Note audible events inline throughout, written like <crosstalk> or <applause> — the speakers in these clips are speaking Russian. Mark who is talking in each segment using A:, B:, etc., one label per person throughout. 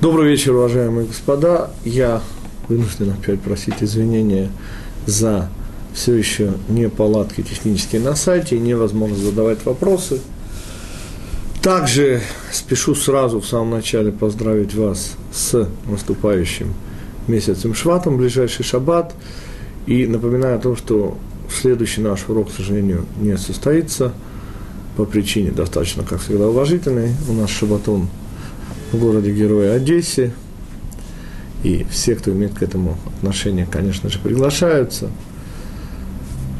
A: Добрый вечер, уважаемые господа. Я вынужден опять просить извинения за все еще неполадки технические на сайте и невозможно задавать вопросы. Также спешу сразу в самом начале поздравить вас с наступающим месяцем Шватом, ближайший шаббат. И напоминаю о том, что следующий наш урок, к сожалению, не состоится по причине достаточно, как всегда, уважительной. У нас шабатон городе Героя Одессе. И все, кто имеет к этому отношение, конечно же, приглашаются.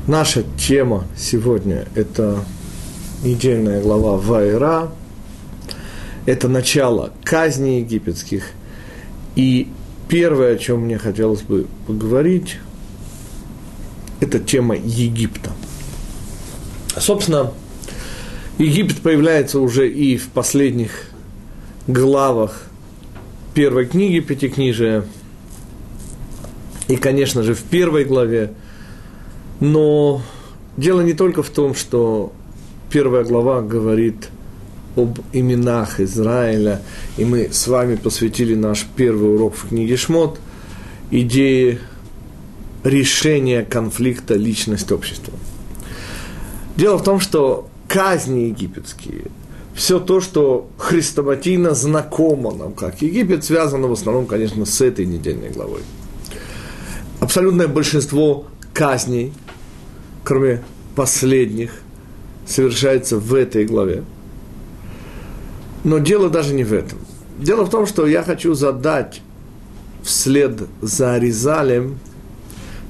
A: Наша тема сегодня – это недельная глава Вайра. Это начало казни египетских. И первое, о чем мне хотелось бы поговорить, это тема Египта. Собственно, Египет появляется уже и в последних главах первой книги Пятикнижия, и, конечно же, в первой главе. Но дело не только в том, что первая глава говорит об именах Израиля, и мы с вами посвятили наш первый урок в книге Шмот, идее решения конфликта личность-общества. Дело в том, что казни египетские, все то, что хрестоматийно знакомо нам как Египет, связано в основном, конечно, с этой недельной главой. Абсолютное большинство казней, кроме последних, совершается в этой главе. Но дело даже не в этом. Дело в том, что я хочу задать вслед за Аризалем,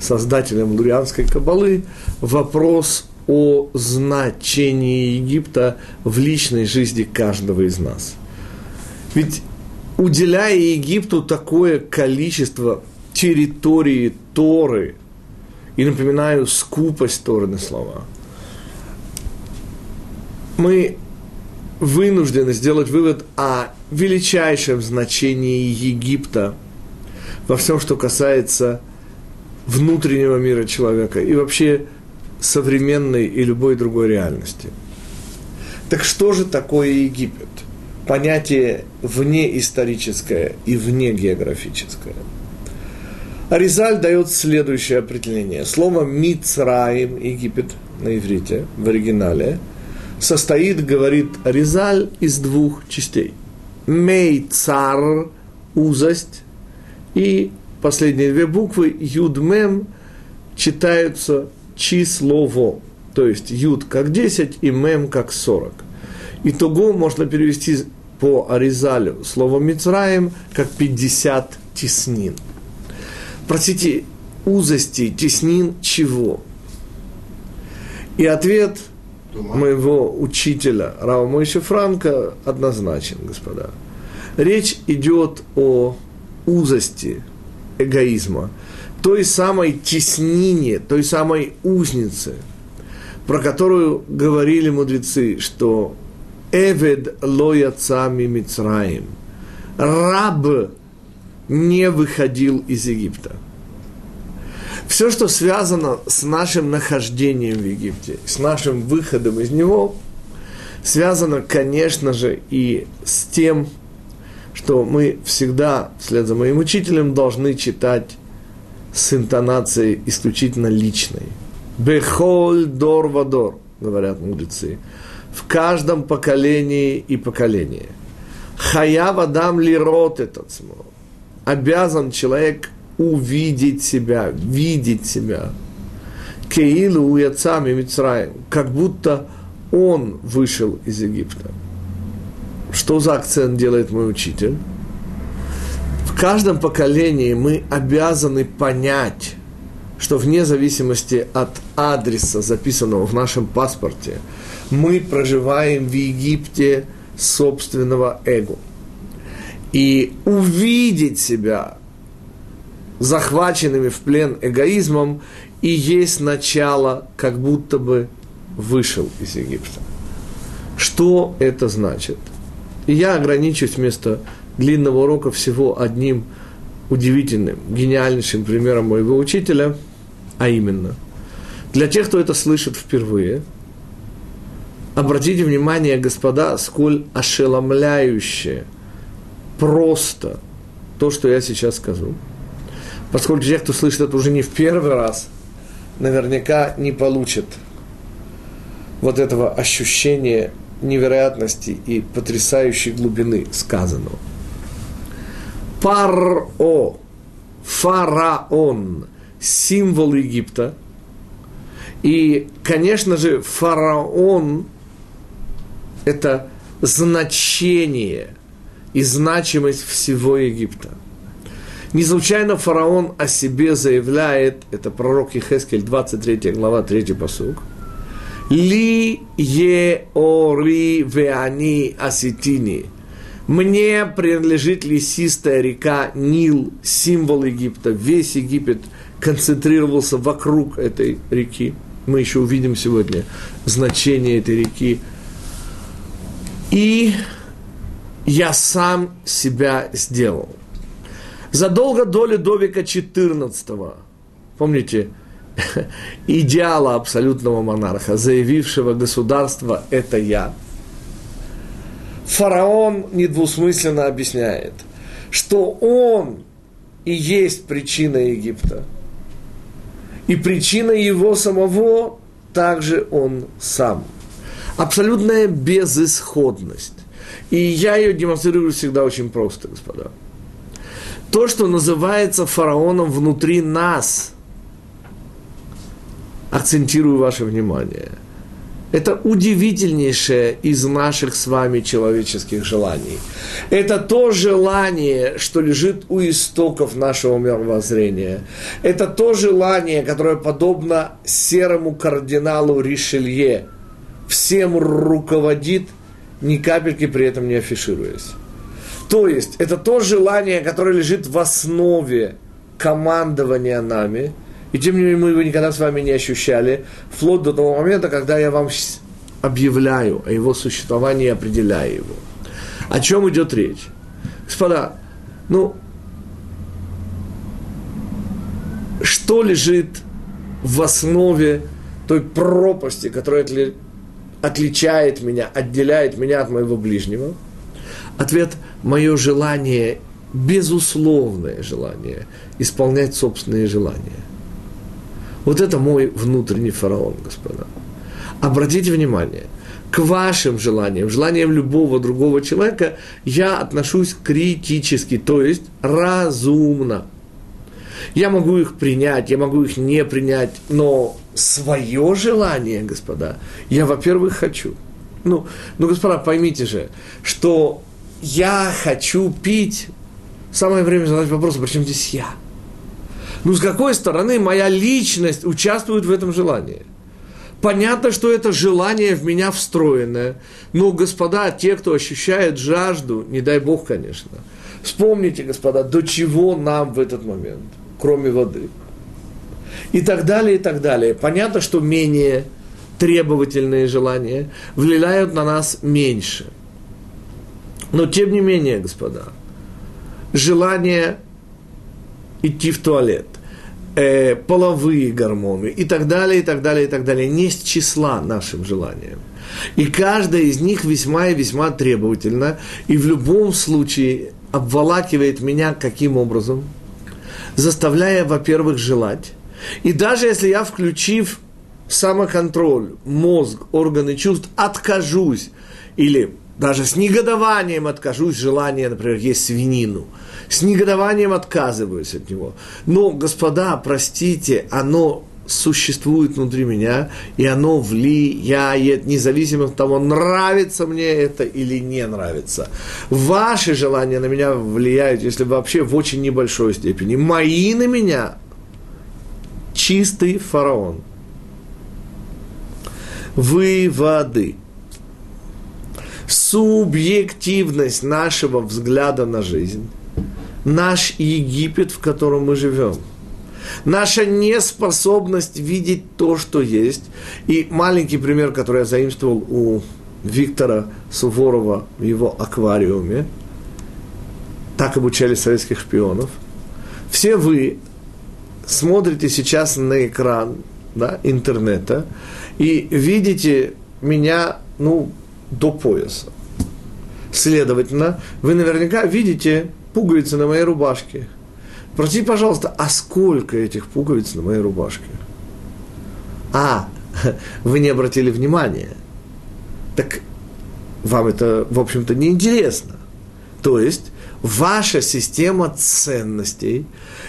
A: создателем лурианской кабалы, вопрос о значении Египта в личной жизни каждого из нас. Ведь уделяя Египту такое количество территории Торы, и напоминаю, скупость Торы на слова, мы вынуждены сделать вывод о величайшем значении Египта во всем, что касается внутреннего мира человека и вообще современной и любой другой реальности. Так что же такое Египет? Понятие внеисторическое и внегеографическое. Аризаль дает следующее определение. Слово «мицраим» – Египет на иврите, в оригинале, состоит, говорит Аризаль, из двух частей. Мейцар – узость, и последние две буквы «юдмем» читаются числово, то есть юд как 10 и мем как 40. Итого можно перевести по Аризалю слово Мицраем как 50 теснин. Простите, узости, теснин чего? И ответ моего учителя Рава Мойши Франка однозначен, господа. Речь идет о узости эгоизма – той самой теснине, той самой узнице, про которую говорили мудрецы, что Эвед лояцами Мицраим. Раб не выходил из Египта. Все, что связано с нашим нахождением в Египте, с нашим выходом из него, связано, конечно же, и с тем, что мы всегда, вслед за моим учителем, должны читать с интонацией исключительно личной. Бехоль дор вадор, говорят мудрецы. В каждом поколении и поколении. Хая вадам ли рот этот Обязан человек увидеть себя, видеть себя. Кеилу уяцами Мицраем, как будто он вышел из Египта. Что за акцент делает мой учитель? Каждом поколении мы обязаны понять, что вне зависимости от адреса, записанного в нашем паспорте, мы проживаем в Египте собственного эго. И увидеть себя захваченными в плен эгоизмом и есть начало, как будто бы вышел из Египта. Что это значит? Я ограничусь вместо длинного урока всего одним удивительным, гениальнейшим примером моего учителя, а именно, для тех, кто это слышит впервые, обратите внимание, господа, сколь ошеломляющее просто то, что я сейчас скажу, поскольку те, кто слышит это уже не в первый раз, наверняка не получат вот этого ощущения невероятности и потрясающей глубины сказанного. Паро, фараон, символ Египта. И, конечно же, фараон – это значение и значимость всего Египта. Не случайно фараон о себе заявляет, это пророк Ехескель, 23 глава, 3 посуг, «Ли е ори веани аситини» Мне принадлежит лесистая река Нил, символ Египта. Весь Египет концентрировался вокруг этой реки. Мы еще увидим сегодня значение этой реки. И я сам себя сделал. Задолго до Людовика XIV, помните, <laughs> идеала абсолютного монарха, заявившего государство «это я», фараон недвусмысленно объясняет, что он и есть причина Египта. И причина его самого также он сам. Абсолютная безысходность. И я ее демонстрирую всегда очень просто, господа. То, что называется фараоном внутри нас, акцентирую ваше внимание – это удивительнейшее из наших с вами человеческих желаний. Это то желание, что лежит у истоков нашего мировоззрения. Это то желание, которое подобно серому кардиналу Ришелье, всем руководит, ни капельки при этом не афишируясь. То есть, это то желание, которое лежит в основе командования нами – и тем не менее мы его никогда с вами не ощущали, вплоть до того момента, когда я вам объявляю о его существовании и определяю его. О чем идет речь? Господа, ну, что лежит в основе той пропасти, которая отличает меня, отделяет меня от моего ближнего? Ответ – мое желание, безусловное желание исполнять собственные желания. Вот это мой внутренний фараон, господа. Обратите внимание, к вашим желаниям, желаниям любого другого человека я отношусь критически, то есть разумно. Я могу их принять, я могу их не принять, но свое желание, господа, я, во-первых, хочу. Ну, ну, господа, поймите же, что я хочу пить, самое время задать вопрос, почему здесь я – ну, с какой стороны моя личность участвует в этом желании? Понятно, что это желание в меня встроенное. Но, господа, те, кто ощущает жажду, не дай бог, конечно, вспомните, господа, до чего нам в этот момент, кроме воды. И так далее, и так далее. Понятно, что менее требовательные желания влияют на нас меньше. Но, тем не менее, господа, желание идти в туалет, э, половые гормоны и так далее, и так далее, и так далее, не с числа нашим желаниям. И каждая из них весьма и весьма требовательна, и в любом случае обволакивает меня каким образом? Заставляя, во-первых, желать. И даже если я, включив самоконтроль, мозг, органы чувств, откажусь или даже с негодованием откажусь желания, например, есть свинину – с негодованием отказываюсь от него. Но, господа, простите, оно существует внутри меня, и оно влияет, независимо от того, нравится мне это или не нравится. Ваши желания на меня влияют, если вообще в очень небольшой степени. Мои на меня чистый фараон. Выводы. Субъективность нашего взгляда на жизнь – наш Египет, в котором мы живем. Наша неспособность видеть то, что есть. И маленький пример, который я заимствовал у Виктора Суворова в его аквариуме. Так обучали советских шпионов. Все вы смотрите сейчас на экран да, интернета и видите меня ну, до пояса. Следовательно, вы наверняка видите пуговицы на моей рубашке. Простите, пожалуйста, а сколько этих пуговиц на моей рубашке? А, <laughs> вы не обратили внимания. Так вам это, в общем-то, не интересно. То есть, ваша система ценностей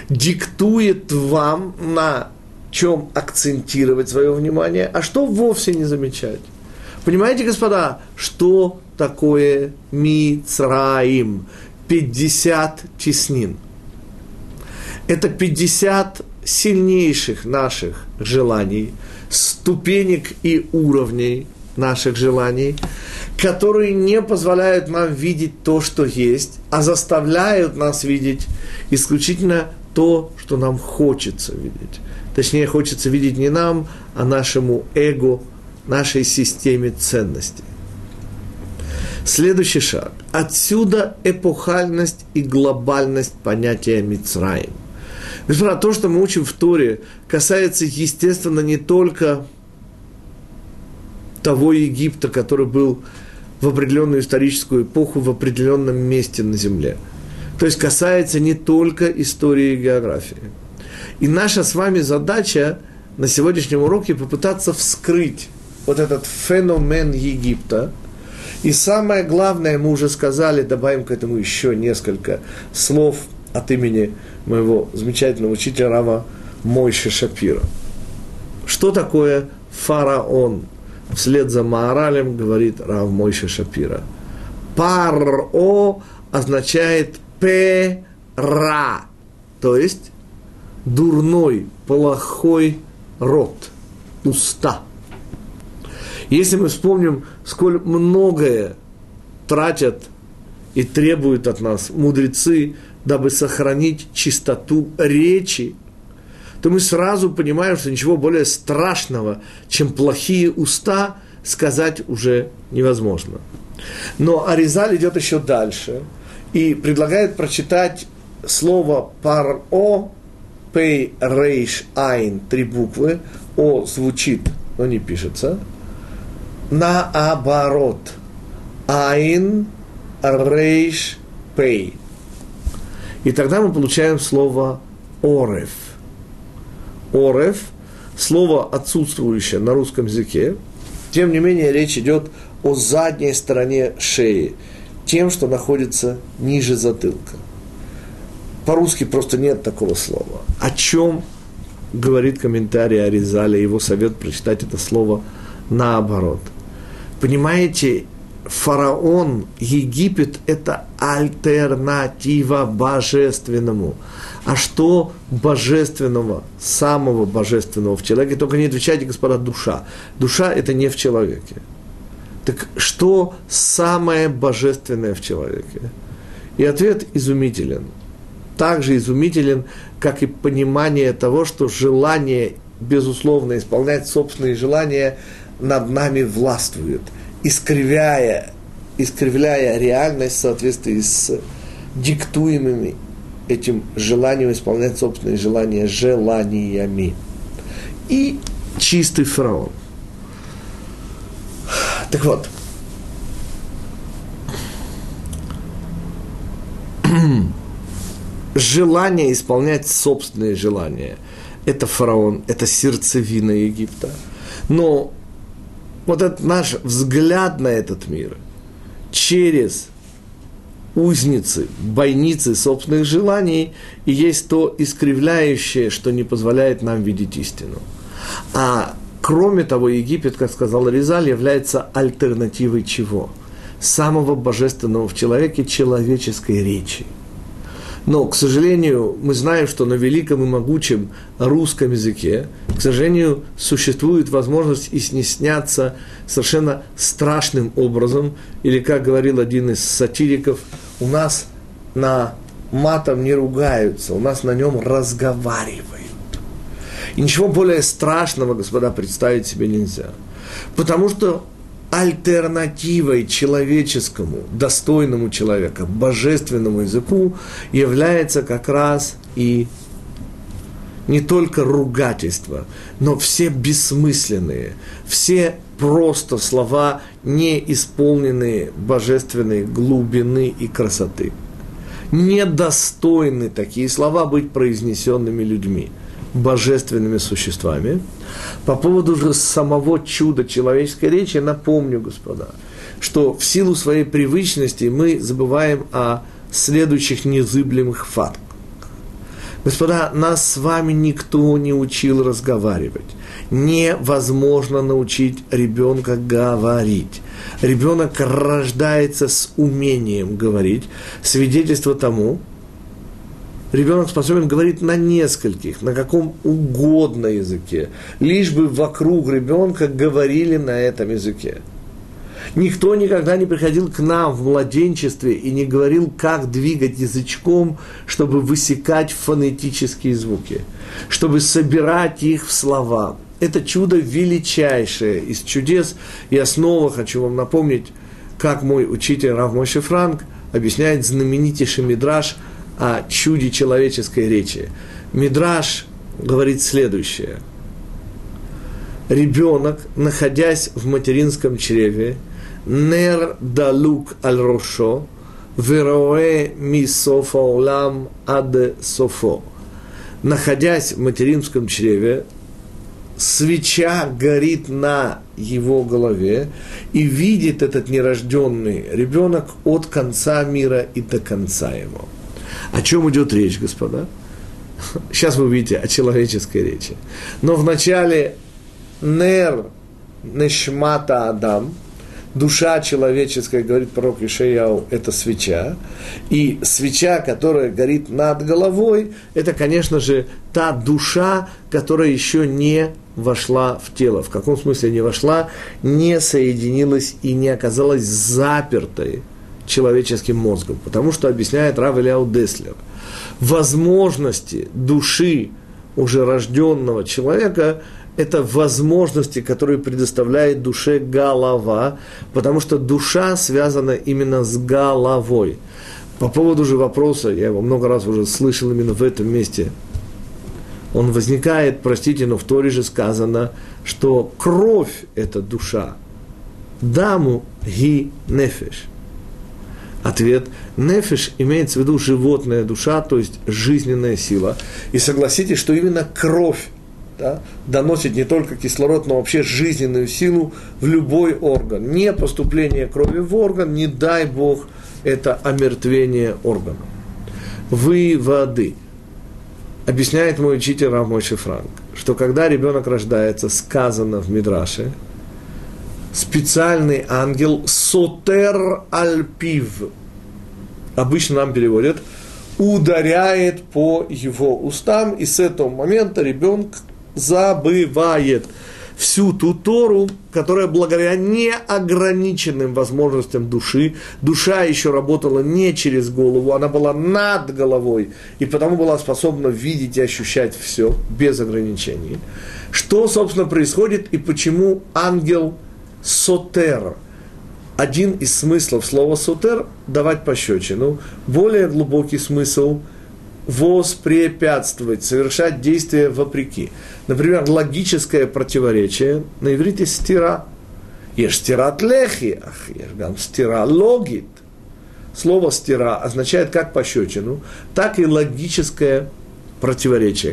A: диктует вам, на чем акцентировать свое внимание, а что вовсе не замечать. Понимаете, господа, что такое Мицраим? 50 теснин. Это 50 сильнейших наших желаний, ступенек и уровней наших желаний, которые не позволяют нам видеть то, что есть, а заставляют нас видеть исключительно то, что нам хочется видеть. Точнее, хочется видеть не нам, а нашему эго, нашей системе ценностей. Следующий шаг. Отсюда эпохальность и глобальность понятия Мицраим. Господа, то, что мы учим в Торе, касается, естественно, не только того Египта, который был в определенную историческую эпоху в определенном месте на Земле. То есть касается не только истории и географии. И наша с вами задача на сегодняшнем уроке попытаться вскрыть вот этот феномен Египта – и самое главное, мы уже сказали, добавим к этому еще несколько слов от имени моего замечательного учителя Рава Мойши Шапира. Что такое фараон? Вслед за Маоралем говорит Рав Мойши Шапира. Паро означает пера, то есть дурной, плохой рот, уста – если мы вспомним, сколь многое тратят и требуют от нас мудрецы, дабы сохранить чистоту речи, то мы сразу понимаем, что ничего более страшного, чем плохие уста, сказать уже невозможно. Но Аризаль идет еще дальше и предлагает прочитать слово «паро», «пей», «рейш», «айн», три буквы, «о» звучит, но не пишется – наоборот. Айн, рейш, пей. И тогда мы получаем слово орев. Орев – слово отсутствующее на русском языке. Тем не менее, речь идет о задней стороне шеи, тем, что находится ниже затылка. По-русски просто нет такого слова. О чем говорит комментарий Аризаля, его совет прочитать это слово наоборот – Понимаете, фараон, Египет – это альтернатива божественному. А что божественного, самого божественного в человеке? Только не отвечайте, господа, душа. Душа – это не в человеке. Так что самое божественное в человеке? И ответ изумителен. Также изумителен, как и понимание того, что желание, безусловно, исполнять собственные желания – над нами властвует, искривляя, искривляя реальность в соответствии с диктуемыми этим желанием исполнять собственные желания желаниями. И чистый фараон. Так вот, <clears throat> желание исполнять собственные желания – это фараон, это сердцевина Египта. Но вот этот наш взгляд на этот мир через узницы, бойницы собственных желаний и есть то искривляющее, что не позволяет нам видеть истину. А кроме того, Египет, как сказал Резаль, является альтернативой чего? Самого божественного в человеке человеческой речи – но, к сожалению, мы знаем, что на великом и могучем русском языке, к сожалению, существует возможность и снесняться совершенно страшным образом. Или, как говорил один из сатириков, у нас на матом не ругаются, у нас на нем разговаривают. И ничего более страшного, господа, представить себе нельзя. Потому что альтернативой человеческому, достойному человека, божественному языку является как раз и не только ругательства, но все бессмысленные, все просто слова, не исполненные божественной глубины и красоты. Недостойны такие слова быть произнесенными людьми, божественными существами. По поводу же самого чуда человеческой речи напомню, господа, что в силу своей привычности мы забываем о следующих незыблемых фактах. Господа, нас с вами никто не учил разговаривать. Невозможно научить ребенка говорить. Ребенок рождается с умением говорить. Свидетельство тому, ребенок способен говорить на нескольких, на каком угодно языке, лишь бы вокруг ребенка говорили на этом языке. Никто никогда не приходил к нам в младенчестве и не говорил, как двигать язычком, чтобы высекать фонетические звуки, чтобы собирать их в слова. Это чудо величайшее из чудес. Я снова хочу вам напомнить, как мой учитель Рав Мойши Франк объясняет знаменитейший мидраж о чуде человеческой речи. Мидраж говорит следующее. Ребенок, находясь в материнском чреве, нер далук аль рошо, вероэ ми софа улам ад софо. Находясь в материнском чреве, свеча горит на его голове, и видит этот нерожденный ребенок от конца мира и до конца его. О чем идет речь, господа? Сейчас вы увидите о человеческой речи. Но вначале нер нешмата Адам – душа человеческая, говорит пророк Ишаяу, это свеча. И свеча, которая горит над головой, это, конечно же, та душа, которая еще не вошла в тело. В каком смысле не вошла? Не соединилась и не оказалась запертой человеческим мозгом. Потому что объясняет Рав Ильяу Деслер. Возможности души уже рожденного человека это возможности, которые предоставляет душе голова, потому что душа связана именно с головой. По поводу же вопроса, я его много раз уже слышал именно в этом месте, он возникает, простите, но в Торе же сказано, что кровь – это душа. Даму ги нефеш. Ответ – нефеш имеется в виду животная душа, то есть жизненная сила. И согласитесь, что именно кровь да, доносит не только кислород, но вообще жизненную силу в любой орган. Не поступление крови в орган, не дай Бог, это омертвение органа. Выводы. Объясняет мой учитель Рамойши Франк, что когда ребенок рождается, сказано в Мидраше, специальный ангел сотер альпив, обычно нам переводят, ударяет по его устам, и с этого момента ребенок забывает всю ту Тору, которая благодаря неограниченным возможностям души, душа еще работала не через голову, она была над головой, и потому была способна видеть и ощущать все без ограничений. Что, собственно, происходит и почему ангел сотер? Один из смыслов слова сотер – давать пощечину. Более глубокий смысл – воспрепятствовать, совершать действия вопреки. Например, логическое противоречие на иврите стира. Ешь стират лехи, ах, ешь гам стира логит. Слово стира означает как пощечину, так и логическое.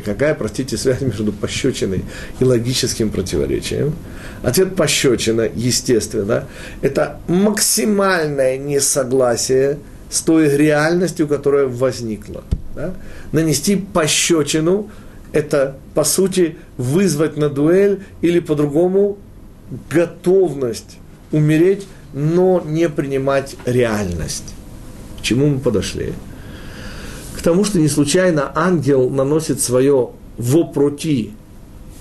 A: Какая, простите, связь между пощечиной и логическим противоречием? Ответ пощечина, естественно, это максимальное несогласие с той реальностью, которая возникла. Да? Нанести пощечину – это, по сути, вызвать на дуэль или по-другому готовность умереть, но не принимать реальность. К чему мы подошли? К тому, что не случайно ангел наносит свое вопроти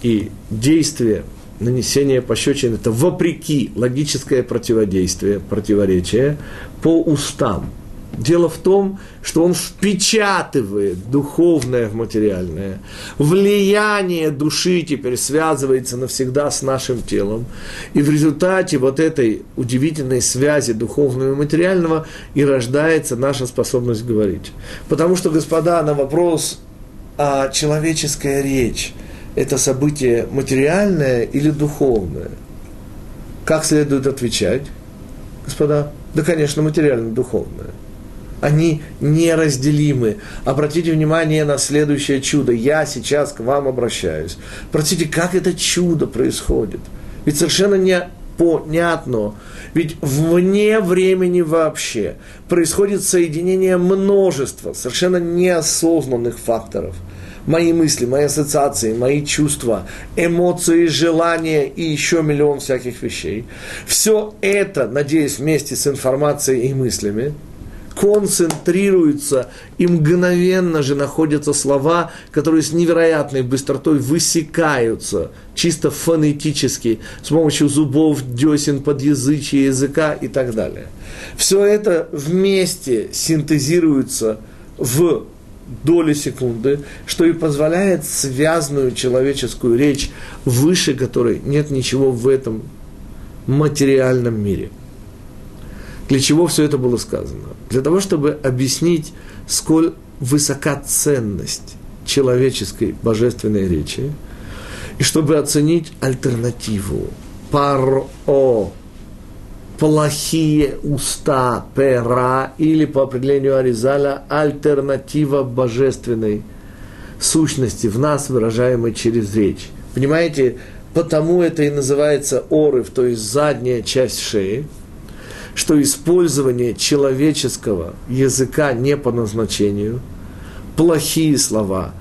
A: и действие нанесения пощечин – это вопреки логическое противодействие, противоречие по устам – Дело в том, что он впечатывает духовное в материальное. Влияние души теперь связывается навсегда с нашим телом. И в результате вот этой удивительной связи духовного и материального и рождается наша способность говорить. Потому что, господа, на вопрос а человеческая речь – это событие материальное или духовное? Как следует отвечать, господа? Да, конечно, материально-духовное. Они неразделимы. Обратите внимание на следующее чудо. Я сейчас к вам обращаюсь. Простите, как это чудо происходит? Ведь совершенно не понятно. Ведь вне времени вообще происходит соединение множества совершенно неосознанных факторов. Мои мысли, мои ассоциации, мои чувства, эмоции, желания и еще миллион всяких вещей. Все это, надеюсь, вместе с информацией и мыслями – концентрируются, и мгновенно же находятся слова, которые с невероятной быстротой высекаются, чисто фонетически, с помощью зубов, десен, подъязычия языка и так далее. Все это вместе синтезируется в доли секунды, что и позволяет связанную человеческую речь, выше которой нет ничего в этом материальном мире – для чего все это было сказано? Для того, чтобы объяснить, сколь высока ценность человеческой божественной речи, и чтобы оценить альтернативу. Паро, плохие уста, пера, или по определению Аризаля, альтернатива божественной сущности в нас, выражаемой через речь. Понимаете, потому это и называется орыв, то есть задняя часть шеи – что использование человеческого языка не по назначению, плохие слова,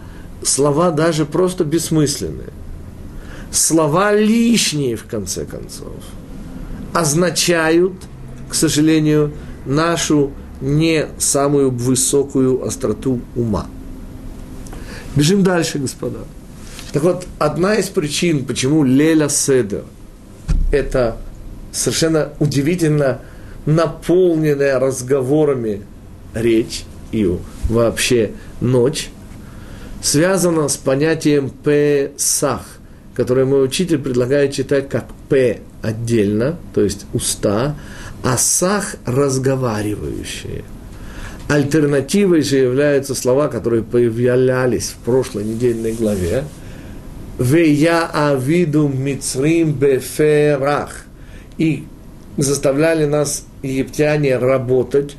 A: слова даже просто бессмысленные, слова лишние, в конце концов, означают, к сожалению, нашу не самую высокую остроту ума. Бежим дальше, господа. Так вот, одна из причин, почему Леля Седер – это совершенно удивительно наполненная разговорами речь и вообще ночь, связана с понятием «песах», которое мой учитель предлагает читать как «п» отдельно, то есть уста, а «сах» – разговаривающие. Альтернативой же являются слова, которые появлялись в прошлой недельной главе. «Вея авиду мицрим беферах» и заставляли нас египтяне работать,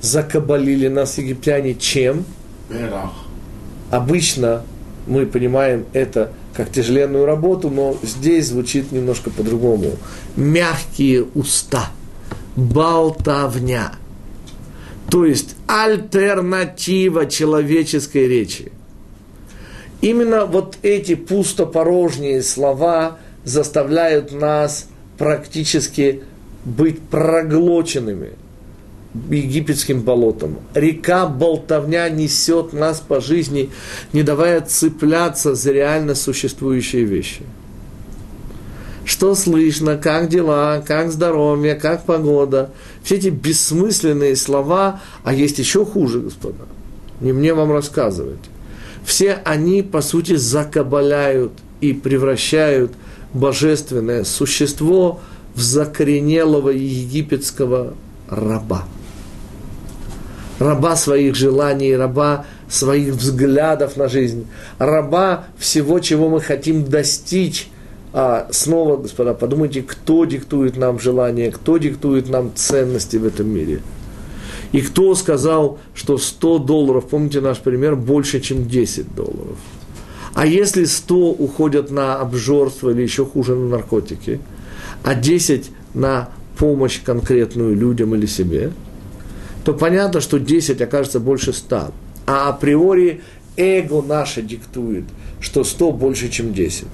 A: закабалили нас египтяне чем?
B: Перах.
A: Обычно мы понимаем это как тяжеленную работу, но здесь звучит немножко по-другому. Мягкие уста, болтовня. То есть альтернатива человеческой речи. Именно вот эти пустопорожние слова заставляют нас практически быть проглоченными египетским болотом. Река болтовня несет нас по жизни, не давая цепляться за реально существующие вещи. Что слышно, как дела, как здоровье, как погода. Все эти бессмысленные слова, а есть еще хуже, господа. Не мне вам рассказывать. Все они, по сути, закабаляют и превращают божественное существо – в закоренелого египетского раба. Раба своих желаний, раба своих взглядов на жизнь, раба всего, чего мы хотим достичь. А снова, господа, подумайте, кто диктует нам желания, кто диктует нам ценности в этом мире. И кто сказал, что 100 долларов, помните наш пример, больше, чем 10 долларов. А если 100 уходят на обжорство или еще хуже на наркотики – а 10 на помощь конкретную людям или себе, то понятно, что 10 окажется больше 100. А априори эго наше диктует, что 100 больше, чем 10.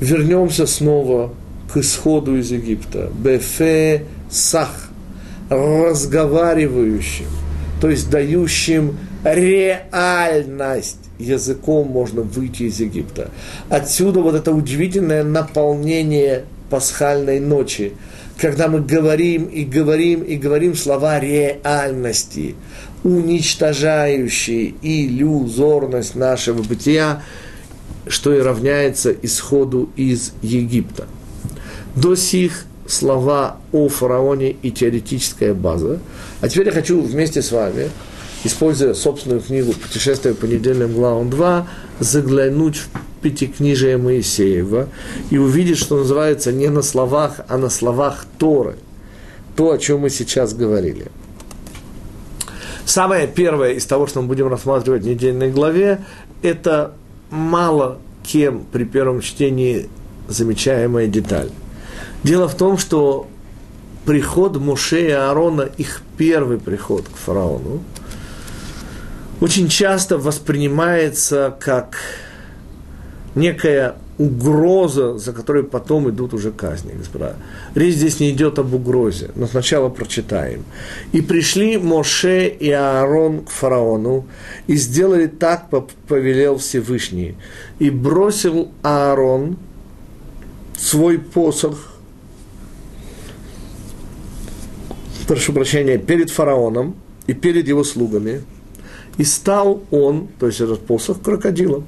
A: Вернемся снова к исходу из Египта. Бефе сах, разговаривающим, то есть дающим реальность языком можно выйти из Египта. Отсюда вот это удивительное наполнение пасхальной ночи, когда мы говорим и говорим и говорим слова реальности, уничтожающие иллюзорность нашего бытия, что и равняется исходу из Египта. До сих слова о фараоне и теоретическая база. А теперь я хочу вместе с вами используя собственную книгу «Путешествие по недельным главам 2», заглянуть в Пятикнижие Моисеева и увидеть, что называется не на словах, а на словах Торы. То, о чем мы сейчас говорили. Самое первое из того, что мы будем рассматривать в недельной главе, это мало кем при первом чтении замечаемая деталь. Дело в том, что приход Муше и Аарона, их первый приход к фараону, очень часто воспринимается как некая угроза, за которой потом идут уже казни, господа. Речь здесь не идет об угрозе, но сначала прочитаем. «И пришли Моше и Аарон к фараону, и сделали так, повелел Всевышний. И бросил Аарон свой посох, прошу прощения, перед фараоном и перед его слугами, и стал он, то есть этот посох, крокодилом.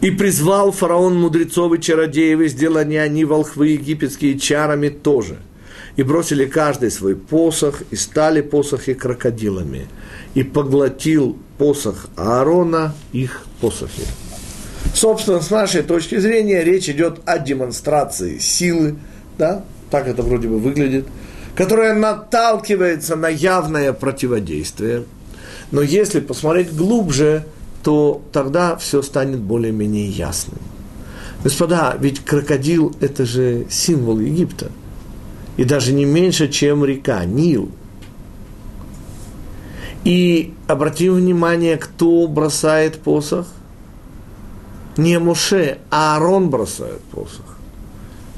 A: И призвал фараон мудрецов и чародеев, и сделали они волхвы египетские чарами тоже. И бросили каждый свой посох, и стали посохи крокодилами. И поглотил посох Аарона их посохи. Собственно, с нашей точки зрения речь идет о демонстрации силы, да, так это вроде бы выглядит, которая наталкивается на явное противодействие. Но если посмотреть глубже, то тогда все станет более-менее ясным. Господа, ведь крокодил – это же символ Египта. И даже не меньше, чем река Нил. И обратим внимание, кто бросает посох – не Моше, а Аарон бросает посох.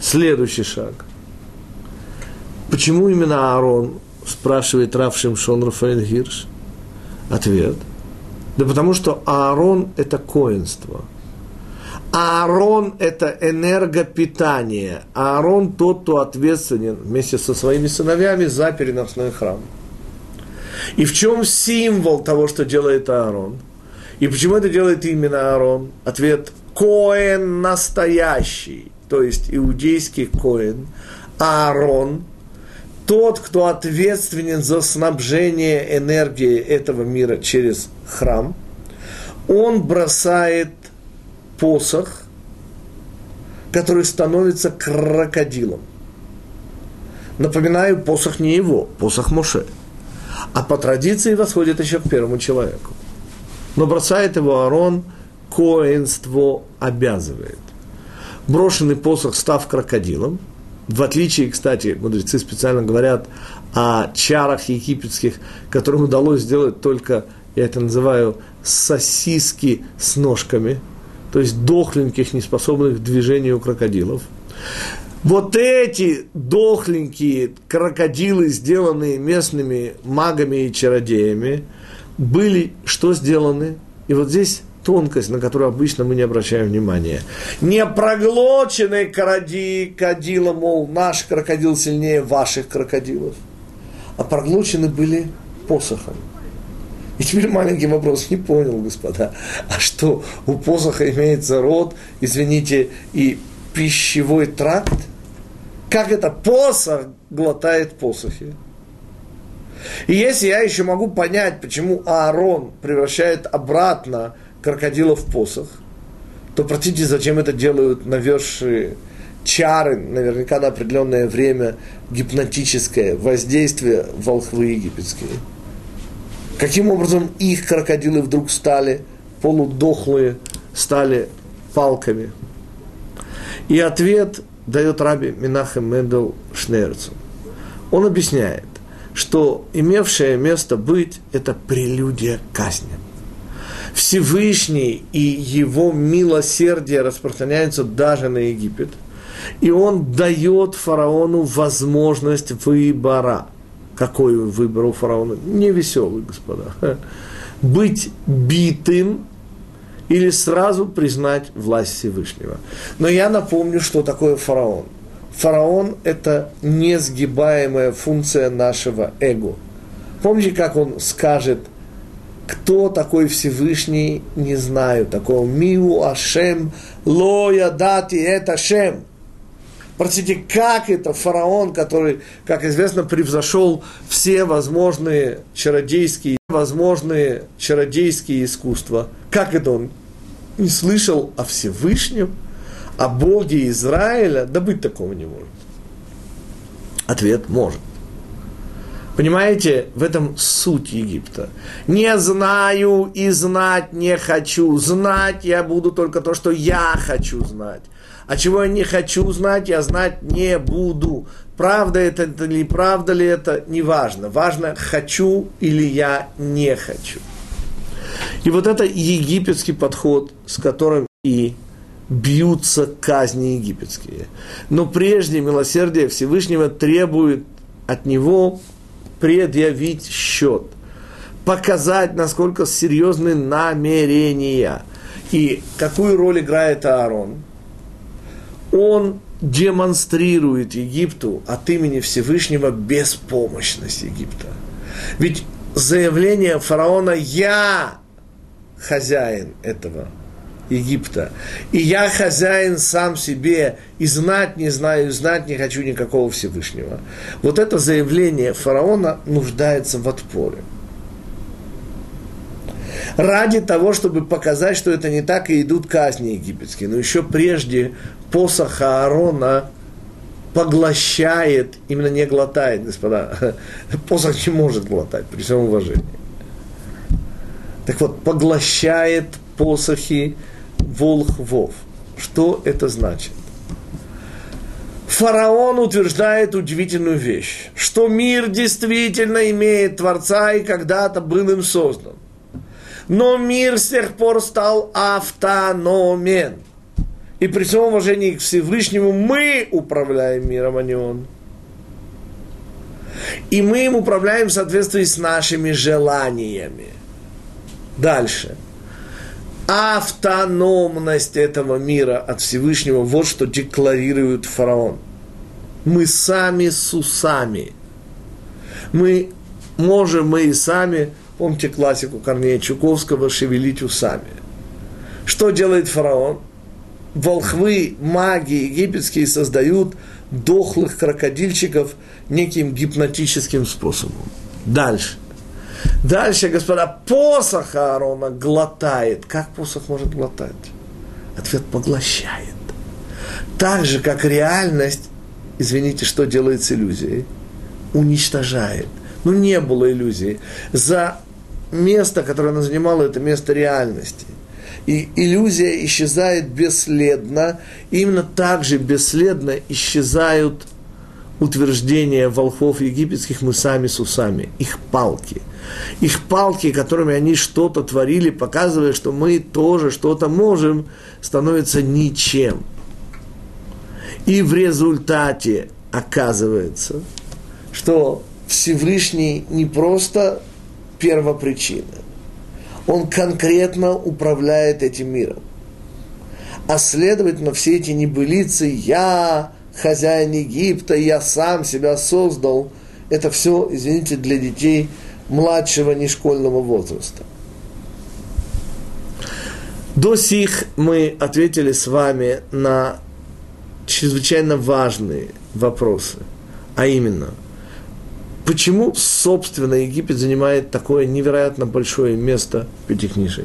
A: Следующий шаг. Почему именно Аарон, спрашивает Рав Шимшон Рафаэль Гирш? Ответ. Да потому что Аарон – это коинство. Аарон – это энергопитание. Аарон – тот, кто ответственен вместе со своими сыновьями за переносной храм. И в чем символ того, что делает Аарон – и почему это делает именно Аарон? Ответ – Коэн настоящий, то есть иудейский Коэн, Аарон, тот, кто ответственен за снабжение энергии этого мира через храм, он бросает посох, который становится крокодилом. Напоминаю, посох не его, посох Моше. А по традиции восходит еще к первому человеку но бросает его Аарон, коинство обязывает. Брошенный посох, став крокодилом, в отличие, кстати, мудрецы специально говорят о чарах египетских, которым удалось сделать только, я это называю, сосиски с ножками, то есть дохленьких, неспособных к движению крокодилов. Вот эти дохленькие крокодилы, сделанные местными магами и чародеями – были что сделаны? И вот здесь тонкость, на которую обычно мы не обращаем внимания. Не проглоченный крокодила, мол, наш крокодил сильнее ваших крокодилов, а проглочены были посохом. И теперь маленький вопрос, не понял, господа, а что, у посоха имеется рот, извините, и пищевой тракт? Как это посох глотает посохи? И если я еще могу понять, почему Аарон превращает обратно крокодила в посох, то, простите, зачем это делают навершие чары, наверняка на определенное время, гипнотическое воздействие волхвы египетские. Каким образом их крокодилы вдруг стали полудохлые, стали палками? И ответ дает раби Минахем Мендел Шнерцу. Он объясняет, что имевшее место быть – это прелюдия казни. Всевышний и его милосердие распространяются даже на Египет. И он дает фараону возможность выбора. Какой выбор у фараона? Не веселый, господа. <laughs> Быть битым или сразу признать власть Всевышнего. Но я напомню, что такое фараон – фараон – это несгибаемая функция нашего эго. Помните, как он скажет, кто такой Всевышний, не знаю, такого миу Ашем, лоя дати это Шем. Простите, как это фараон, который, как известно, превзошел все возможные чародейские, возможные чародейские искусства, как это он не слышал о Всевышнем, о Боге Израиля? Да быть такого не может. Ответ – может. Понимаете, в этом суть Египта. Не знаю и знать не хочу. Знать я буду только то, что я хочу знать. А чего я не хочу знать, я знать не буду. Правда это или правда ли это, не важно. Важно, хочу или я не хочу. И вот это египетский подход, с которым и бьются казни египетские. Но прежде милосердие Всевышнего требует от него предъявить счет, показать, насколько серьезны намерения. И какую роль играет Аарон? Он демонстрирует Египту от имени Всевышнего беспомощность Египта. Ведь заявление фараона «Я хозяин этого Египта. И я хозяин сам себе, и знать не знаю, и знать не хочу никакого Всевышнего. Вот это заявление фараона нуждается в отпоре. Ради того, чтобы показать, что это не так, и идут казни египетские. Но еще прежде посох Аарона поглощает, именно не глотает, господа. <laughs> Посох не может глотать, при всем уважении. Так вот, поглощает посохи волхвов. Что это значит? Фараон утверждает удивительную вещь, что мир действительно имеет Творца и когда-то был им создан. Но мир с тех пор стал автономен. И при всем уважении к Всевышнему мы управляем миром, а не он. И мы им управляем в соответствии с нашими желаниями. Дальше – автономность этого мира от Всевышнего, вот что декларирует фараон. Мы сами с усами. Мы можем, мы и сами, помните классику Корнея Чуковского, шевелить усами. Что делает фараон? Волхвы, маги египетские создают дохлых крокодильчиков неким гипнотическим способом. Дальше. Дальше, господа, посох Аарона глотает. Как посох может глотать? Ответ поглощает. Так же, как реальность, извините, что делает с иллюзией? Уничтожает. Ну, не было иллюзии. За место, которое она занимала, это место реальности. И иллюзия исчезает бесследно. И именно так же бесследно исчезают утверждения волхвов египетских мы сами с усами, их палки. Их палки, которыми они что-то творили, показывая, что мы тоже что-то можем, становятся ничем. И в результате оказывается, что Всевышний не просто первопричина, он конкретно управляет этим миром. А следовательно, все эти небылицы «я хозяин Египта, я сам себя создал. Это все, извините, для детей младшего нешкольного возраста. До сих мы ответили с вами на чрезвычайно важные вопросы, а именно, почему, собственно, Египет занимает такое невероятно большое место в Пятикнижии?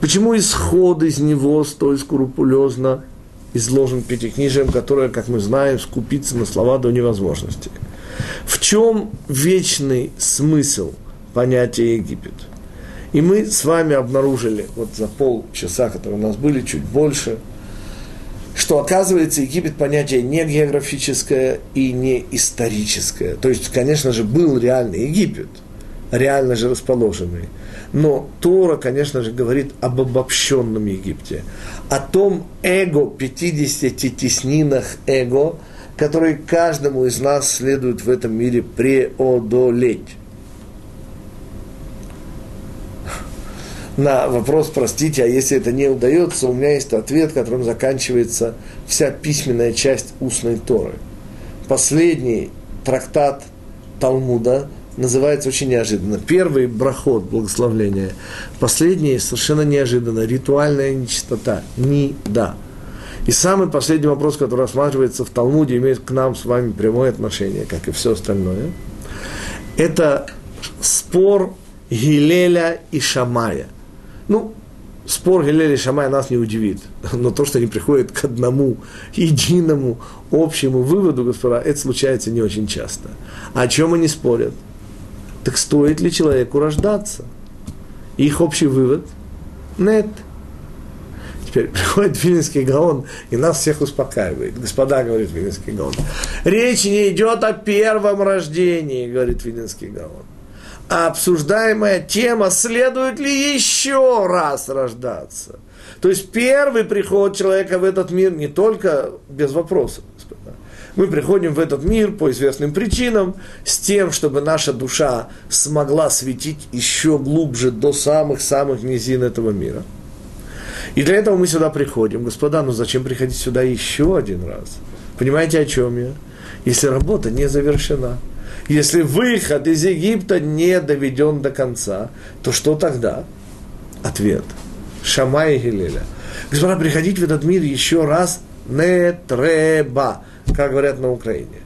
A: Почему исход из него столь скрупулезно изложен пятикнижием, которое, как мы знаем, скупится на слова до невозможности. В чем вечный смысл понятия Египет? И мы с вами обнаружили, вот за полчаса, которые у нас были, чуть больше, что оказывается Египет понятие не географическое и не историческое. То есть, конечно же, был реальный Египет, реально же расположенный. Но Тора, конечно же, говорит об обобщенном Египте, о том эго, 50 теснинах эго, которые каждому из нас следует в этом мире преодолеть. На вопрос, простите, а если это не удается, у меня есть ответ, которым заканчивается вся письменная часть устной Торы. Последний трактат Талмуда называется очень неожиданно. Первый брахот, благословление. Последний совершенно неожиданно. Ритуальная нечистота. Ни да. И самый последний вопрос, который рассматривается в Талмуде, имеет к нам с вами прямое отношение, как и все остальное. Это спор Гилеля и Шамая. Ну, спор Гилеля и Шамая нас не удивит, но то, что они приходят к одному единому общему выводу, господа, это случается не очень часто. О чем они спорят? Так стоит ли человеку рождаться? Их общий вывод – нет – Теперь приходит Вилинский Гаон и нас всех успокаивает. Господа, говорит Вилинский Гаон, речь не идет о первом рождении, говорит Вилинский Гаон. А обсуждаемая тема, следует ли еще раз рождаться. То есть первый приход человека в этот мир не только без вопросов. Мы приходим в этот мир по известным причинам, с тем, чтобы наша душа смогла светить еще глубже до самых-самых низин этого мира – и для этого мы сюда приходим. Господа, ну зачем приходить сюда еще один раз? Понимаете, о чем я? Если работа не завершена, если выход из Египта не доведен до конца, то что тогда? Ответ. Шама и Гилеля. Господа, приходить в этот мир еще раз не треба, как говорят на Украине.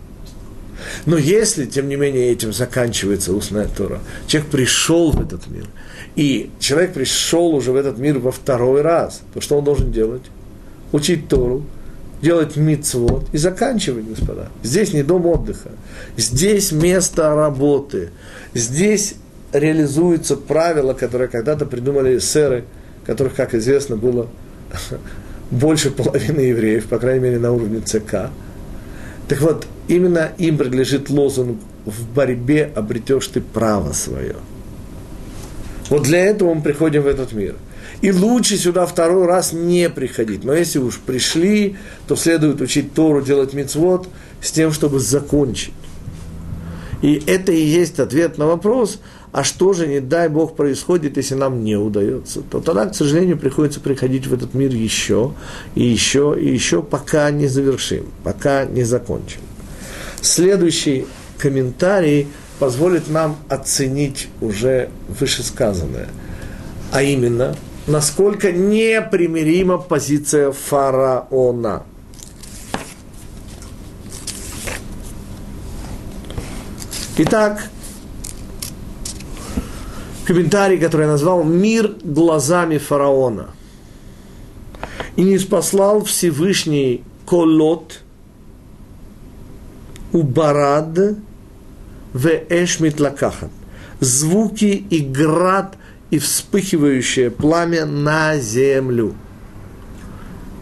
A: Но если, тем не менее, этим заканчивается устная Тора, человек пришел в этот мир, и человек пришел уже в этот мир во второй раз, то что он должен делать? Учить Тору, делать мицвод и заканчивать, господа. Здесь не дом отдыха, здесь место работы, здесь реализуются правила, которые когда-то придумали эсеры, которых, как известно, было <laughs> больше половины евреев, по крайней мере, на уровне ЦК. Так вот, именно им принадлежит лозунг «В борьбе обретешь ты право свое». Вот для этого мы приходим в этот мир. И лучше сюда второй раз не приходить. Но если уж пришли, то следует учить Тору, делать мицвод с тем, чтобы закончить. И это и есть ответ на вопрос, а что же, не дай Бог, происходит, если нам не удается, то тогда, к сожалению, приходится приходить в этот мир еще, и еще, и еще, пока не завершим, пока не закончим. Следующий комментарий – позволит нам оценить уже вышесказанное. А именно, насколько непримирима позиция фараона. Итак, комментарий, который я назвал «Мир глазами фараона». «И не спаслал Всевышний колот, убарад, в эшмит лакахат. Звуки и град и вспыхивающее пламя на землю.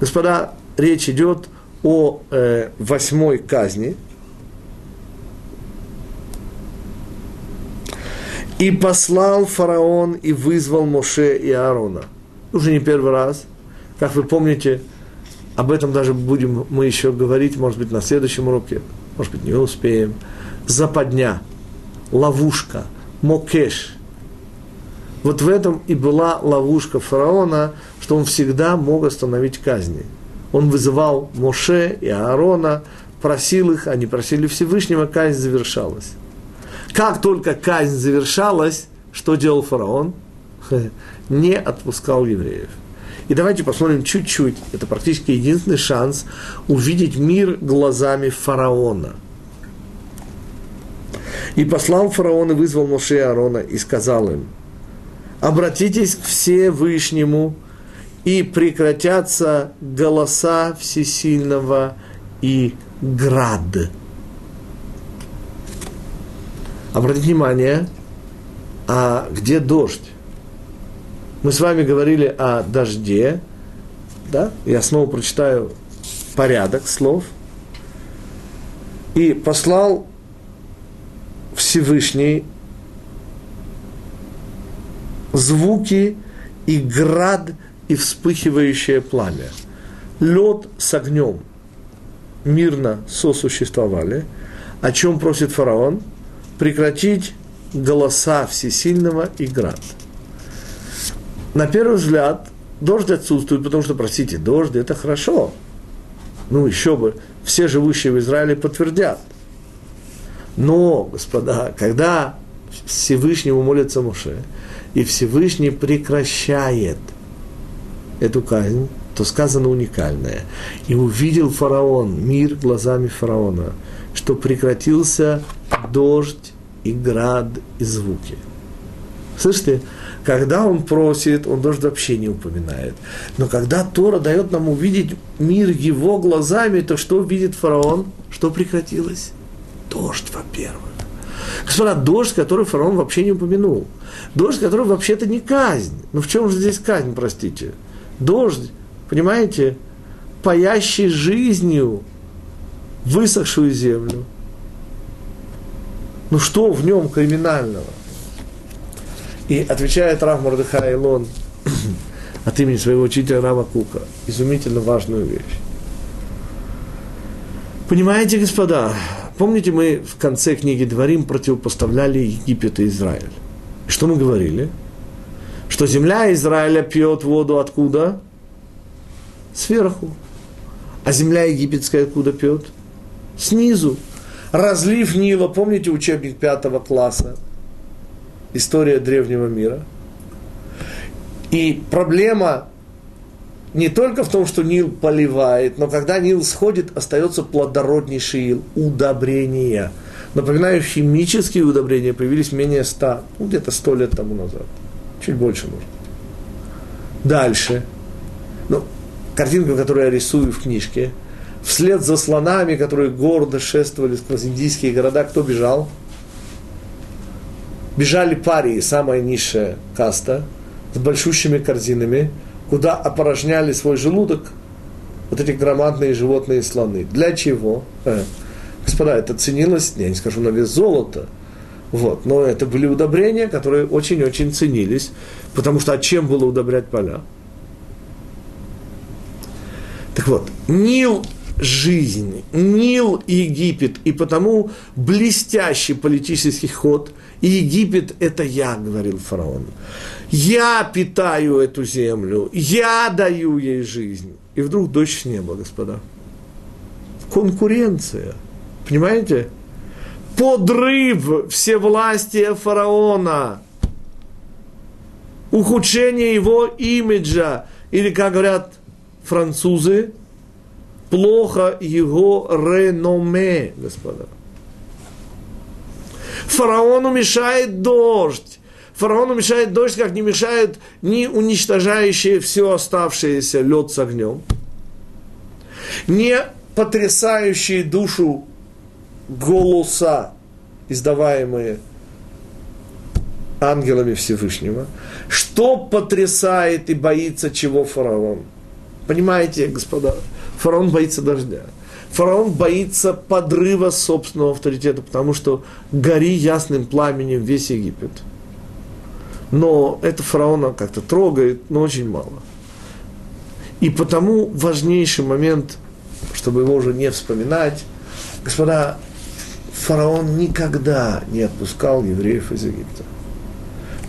A: Господа, речь идет о э, восьмой казни. И послал фараон и вызвал Моше и Аарона. Уже не первый раз. Как вы помните, об этом даже будем мы еще говорить, может быть, на следующем уроке, может быть, не успеем западня, ловушка, мокеш. Вот в этом и была ловушка фараона, что он всегда мог остановить казни. Он вызывал Моше и Аарона, просил их, они просили Всевышнего, казнь завершалась. Как только казнь завершалась, что делал фараон? <laughs> Не отпускал евреев. И давайте посмотрим чуть-чуть, это практически единственный шанс увидеть мир глазами фараона – и послал фараон и вызвал Моше и Аарона и сказал им, обратитесь к Всевышнему, и прекратятся голоса всесильного и град. Обратите внимание, а где дождь? Мы с вами говорили о дожде, да? Я снова прочитаю порядок слов. И послал Всевышний звуки и град и вспыхивающее пламя. Лед с огнем мирно сосуществовали. О чем просит фараон? Прекратить голоса всесильного и град. На первый взгляд, дождь отсутствует, потому что, простите, дождь – это хорошо. Ну, еще бы, все живущие в Израиле подтвердят – но, господа, когда Всевышнему молится Моше, и Всевышний прекращает эту казнь, то сказано уникальное. И увидел фараон, мир глазами фараона, что прекратился дождь и град и звуки. Слышите, когда он просит, он дождь вообще не упоминает. Но когда Тора дает нам увидеть мир его глазами, то что видит фараон? Что прекратилось? Дождь, во-первых. Господа, дождь, который фараон вообще не упомянул. Дождь, который вообще-то не казнь. Ну в чем же здесь казнь, простите? Дождь, понимаете, паящий жизнью высохшую землю. Ну что в нем криминального? И отвечает Рав Мордыхай Илон от имени своего учителя Рава Кука изумительно важную вещь. Понимаете, господа, помните, мы в конце книги Дворим противопоставляли Египет и Израиль. И что мы говорили? Что земля Израиля пьет воду откуда? Сверху. А земля египетская откуда пьет? Снизу. Разлив Нила, помните учебник пятого класса? История древнего мира. И проблема не только в том, что Нил поливает, но когда Нил сходит, остается плодороднейший ил, удобрения. Напоминаю, химические удобрения появились менее ста, ну, где-то сто лет тому назад. Чуть больше, может Дальше. Ну, картинка, которую я рисую в книжке. Вслед за слонами, которые гордо шествовали сквозь индийские города, кто бежал? Бежали парии, самая низшая каста, с большущими корзинами – куда опорожняли свой желудок вот эти громадные животные слоны. Для чего? Э, господа, это ценилось, я не скажу на вес золота, вот, но это были удобрения, которые очень-очень ценились, потому что а чем было удобрять поля? Так вот, Нил – жизнь, Нил – Египет, и потому блестящий политический ход, и Египет – это я, говорил фараон. Я питаю эту землю, я даю ей жизнь. И вдруг дождь с неба, господа. Конкуренция. Понимаете? Подрыв всевластия фараона. Ухудшение его имиджа. Или, как говорят французы, плохо его реноме, господа. Фараону мешает дождь. Фараону мешает дождь, как не мешает ни уничтожающие все оставшееся лед с огнем, не потрясающие душу голоса, издаваемые ангелами Всевышнего, что потрясает и боится чего фараон. Понимаете, господа, фараон боится дождя. Фараон боится подрыва собственного авторитета, потому что гори ясным пламенем весь Египет – но это фараона как-то трогает, но очень мало. И потому важнейший момент, чтобы его уже не вспоминать, господа, фараон никогда не отпускал евреев из Египта.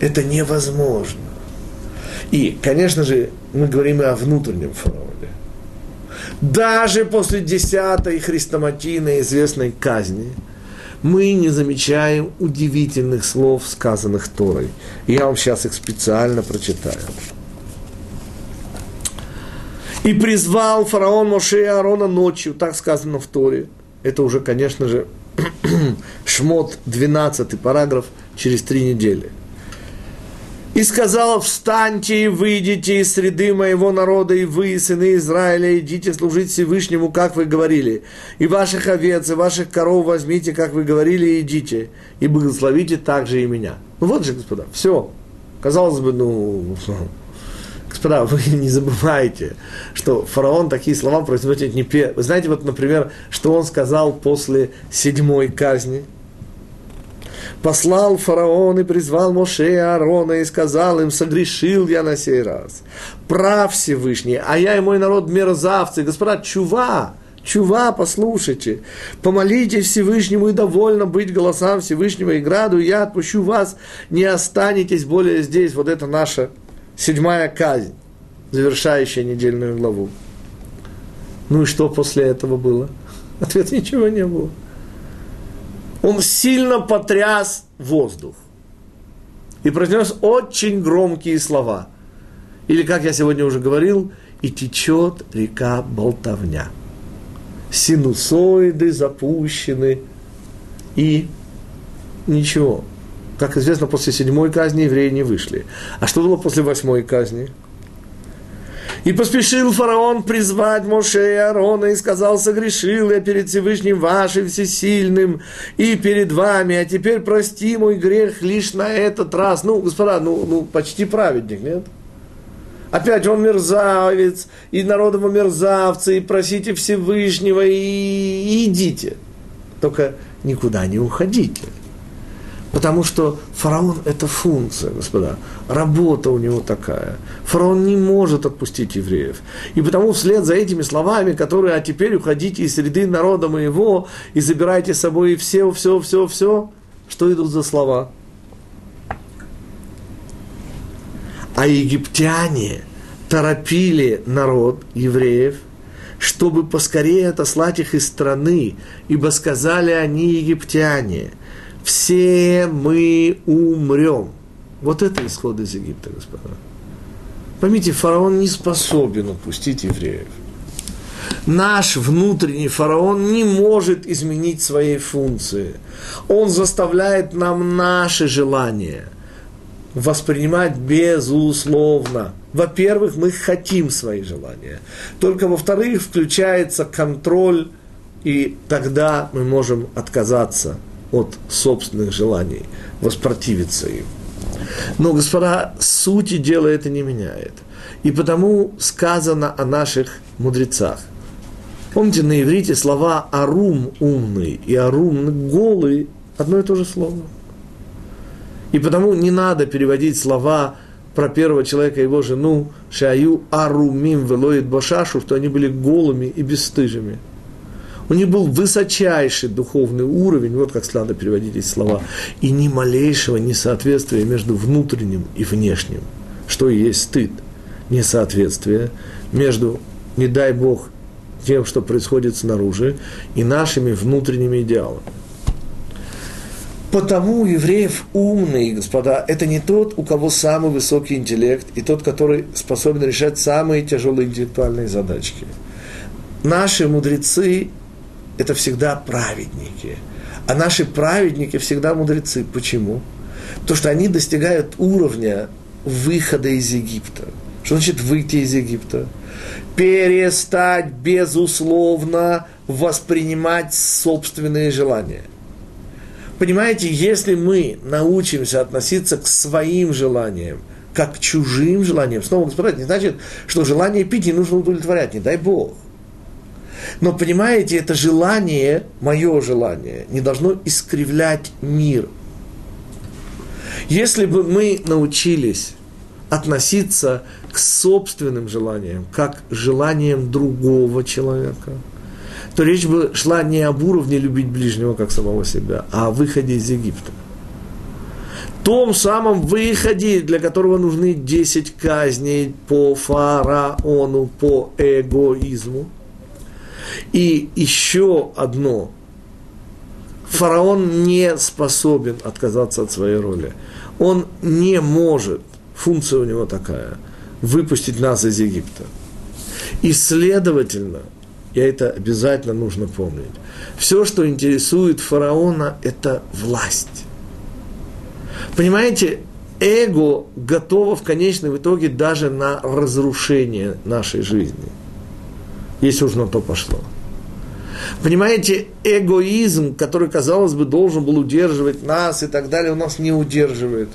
A: Это невозможно. И, конечно же, мы говорим и о внутреннем фараоне. Даже после десятой хрестоматийной известной казни – мы не замечаем удивительных слов, сказанных Торой. Я вам сейчас их специально прочитаю. И призвал фараон Моше и Аарона ночью, так сказано в Торе. Это уже, конечно же, <clears throat> Шмот, 12 параграф, через три недели и сказала, встаньте и выйдите из среды моего народа, и вы, сыны Израиля, идите служить Всевышнему, как вы говорили. И ваших овец, и ваших коров возьмите, как вы говорили, и идите, и благословите также и меня. Ну вот же, господа, все. Казалось бы, ну, господа, вы не забывайте, что фараон такие слова произносит не первый. Вы знаете, вот, например, что он сказал после седьмой казни – послал фараон и призвал Моше и Аарона и сказал им, согрешил я на сей раз. Прав Всевышний, а я и мой народ мерзавцы. Господа, чува, чува, послушайте. Помолитесь Всевышнему и довольно быть голосам Всевышнего и граду, я отпущу вас, не останетесь более здесь. Вот это наша седьмая казнь, завершающая недельную главу. Ну и что после этого было? Ответ ничего не было он сильно потряс воздух и произнес очень громкие слова. Или, как я сегодня уже говорил, и течет река болтовня. Синусоиды запущены, и ничего. Как известно, после седьмой казни евреи не вышли. А что было после восьмой казни? И поспешил фараон призвать Моше и Аарона и сказал, согрешил я перед Всевышним вашим всесильным и перед вами, а теперь прости мой грех лишь на этот раз. Ну, господа, ну, ну почти праведник, нет? Опять он мерзавец, и народ его мерзавцы, и просите Всевышнего, и, и идите. Только никуда не уходите. Потому что фараон – это функция, господа. Работа у него такая. Фараон не может отпустить евреев. И потому вслед за этими словами, которые «а теперь уходите из среды народа моего и забирайте с собой все, все, все, все», что идут за слова? А египтяне торопили народ евреев – чтобы поскорее отослать их из страны, ибо сказали они египтяне – все мы умрем. Вот это исход из Египта, господа. Поймите, фараон не способен отпустить евреев. Наш внутренний фараон не может изменить своей функции. Он заставляет нам наши желания воспринимать безусловно. Во-первых, мы хотим свои желания. Только во-вторых, включается контроль, и тогда мы можем отказаться – от собственных желаний, воспротивиться им. Но, господа, сути дела это не меняет. И потому сказано о наших мудрецах. Помните, на иврите слова «арум» – умный и «арум» – голый – одно и то же слово. И потому не надо переводить слова про первого человека и его жену «шаю арумим велоид башашу», что они были голыми и бесстыжими – у них был высочайший духовный уровень, вот как надо переводить эти слова, и ни малейшего несоответствия между внутренним и внешним, что и есть стыд, несоответствие между, не дай Бог, тем, что происходит снаружи, и нашими внутренними идеалами. Потому у евреев умные, господа, это не тот, у кого самый высокий интеллект, и тот, который способен решать самые тяжелые интеллектуальные задачки. Наши мудрецы это всегда праведники. А наши праведники всегда мудрецы. Почему? Потому что они достигают уровня выхода из Египта. Что значит выйти из Египта? Перестать безусловно воспринимать собственные желания. Понимаете, если мы научимся относиться к своим желаниям, как к чужим желаниям, снова, господа, не значит, что желание пить не нужно удовлетворять, не дай Бог – но понимаете, это желание, мое желание, не должно искривлять мир. Если бы мы научились относиться к собственным желаниям, как желаниям другого человека, то речь бы шла не об уровне любить ближнего, как самого себя, а о выходе из Египта. Том самом выходе, для которого нужны 10 казней по фараону, по эгоизму – и еще одно. Фараон не способен отказаться от своей роли. Он не может, функция у него такая, выпустить нас из Египта. И следовательно, и это обязательно нужно помнить, все, что интересует фараона, это власть. Понимаете, эго готово в конечном итоге даже на разрушение нашей жизни – если уж на то пошло. Понимаете, эгоизм, который, казалось бы, должен был удерживать нас и так далее, он нас не удерживает.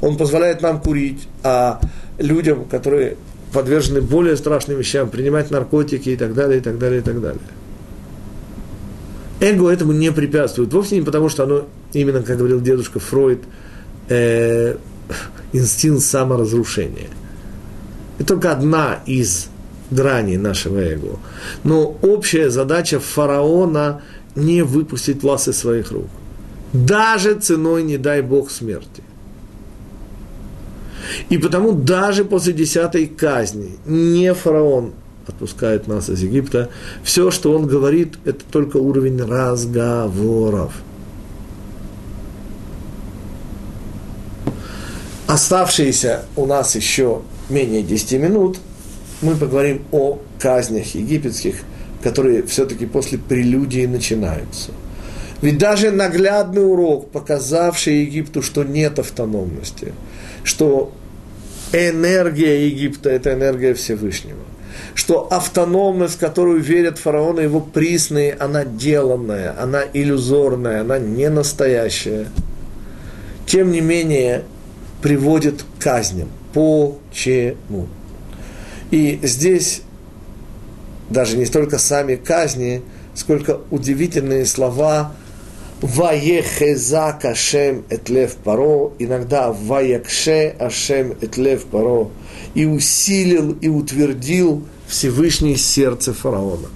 A: Он позволяет нам курить, а людям, которые подвержены более страшным вещам, принимать наркотики и так далее, и так далее, и так далее. Эго этому не препятствует. Вовсе не потому, что оно, именно, как говорил дедушка Фройд, э, инстинкт саморазрушения. Это только одна из грани нашего эго. Но общая задача фараона не выпустить власть из своих рук. Даже ценой, не дай Бог, смерти. И потому даже после десятой казни не фараон отпускает нас из Египта. Все, что он говорит, это только уровень разговоров. Оставшиеся у нас еще менее 10 минут – мы поговорим о казнях египетских, которые все-таки после прелюдии начинаются. Ведь даже наглядный урок, показавший Египту, что нет автономности, что энергия Египта – это энергия Всевышнего, что автономность, в которую верят фараоны его присные, она деланная, она иллюзорная, она не настоящая. Тем не менее, приводит к казням. Почему? И здесь даже не столько сами казни, сколько удивительные слова «Ваехезак Ашем этлев паро», иногда «Ваякше Ашем этлев паро», и усилил и утвердил Всевышний сердце фараона.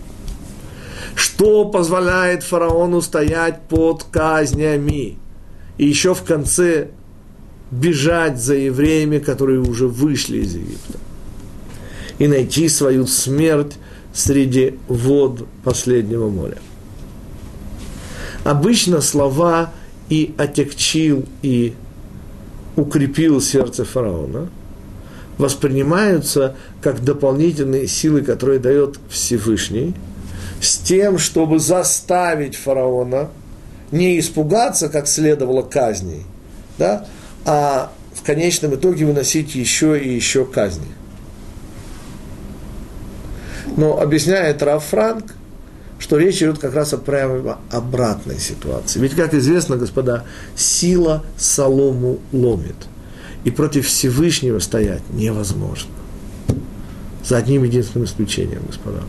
A: Что позволяет фараону стоять под казнями? И еще в конце бежать за евреями, которые уже вышли из Египта. И найти свою смерть среди вод последнего моря. Обычно слова «и отягчил», и укрепил сердце фараона воспринимаются как дополнительные силы, которые дает Всевышний, с тем, чтобы заставить фараона не испугаться, как следовало казни, да, а в конечном итоге выносить еще и еще казни. Но объясняет Раф Франк, что речь идет как раз о прямо обратной ситуации. Ведь, как известно, господа, сила солому ломит. И против Всевышнего стоять невозможно. За одним единственным исключением, господа.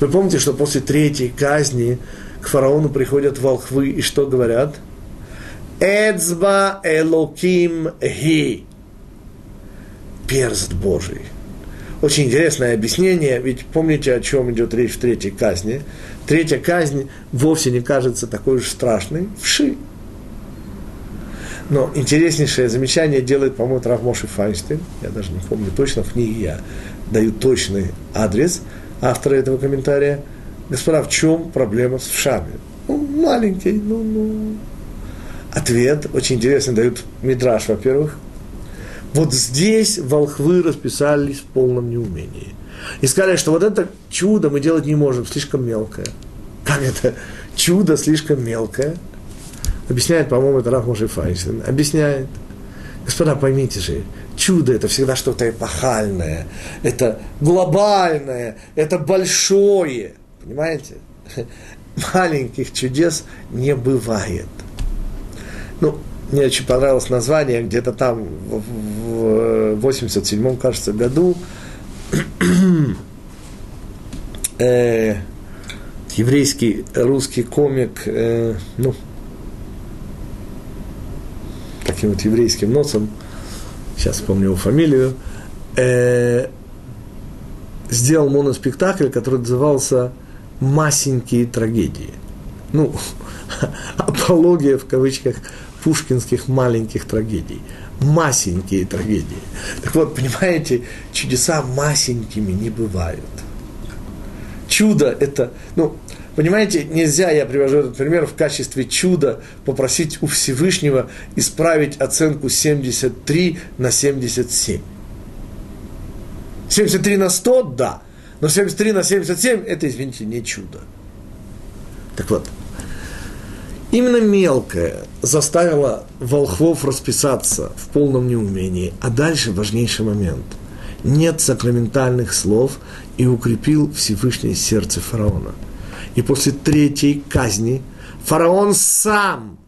A: Вы помните, что после третьей казни к фараону приходят волхвы и что говорят? Эцба элоким ги. Перст Божий. Очень интересное объяснение, ведь помните, о чем идет речь в третьей казни? Третья казнь вовсе не кажется такой уж страшной. Вши. Но интереснейшее замечание делает, по-моему, Равмоши Файнштейн. Я даже не помню точно, в книге я даю точный адрес автора этого комментария. Господа, в чем проблема с вшами? Ну, маленький, ну, ну, Ответ очень интересный дают Мидраш, во-первых. Вот здесь волхвы расписались в полном неумении. И сказали, что вот это чудо мы делать не можем, слишком мелкое. Как это? Чудо слишком мелкое. Объясняет, по-моему, это Раф Файнштейн. Объясняет. Господа, поймите же, чудо это всегда что-то эпохальное, это глобальное, это большое. Понимаете? Маленьких чудес не бывает. Ну, мне очень понравилось название, где-то там в 87-м, кажется, году <clears throat> э, еврейский русский комик, э, ну, таким вот еврейским носом, сейчас вспомню его фамилию, э, сделал моноспектакль, который назывался «Масенькие трагедии». Ну, <laughs> апология в кавычках пушкинских маленьких трагедий. Масенькие трагедии. Так вот, понимаете, чудеса масенькими не бывают. Чудо – это, ну, понимаете, нельзя, я привожу этот пример, в качестве чуда попросить у Всевышнего исправить оценку 73 на 77. 73 на 100 – да, но 73 на 77 – это, извините, не чудо. Так вот, Именно мелкое заставило волхвов расписаться в полном неумении. А дальше важнейший момент. Нет сакраментальных слов и укрепил Всевышнее сердце фараона. И после третьей казни фараон сам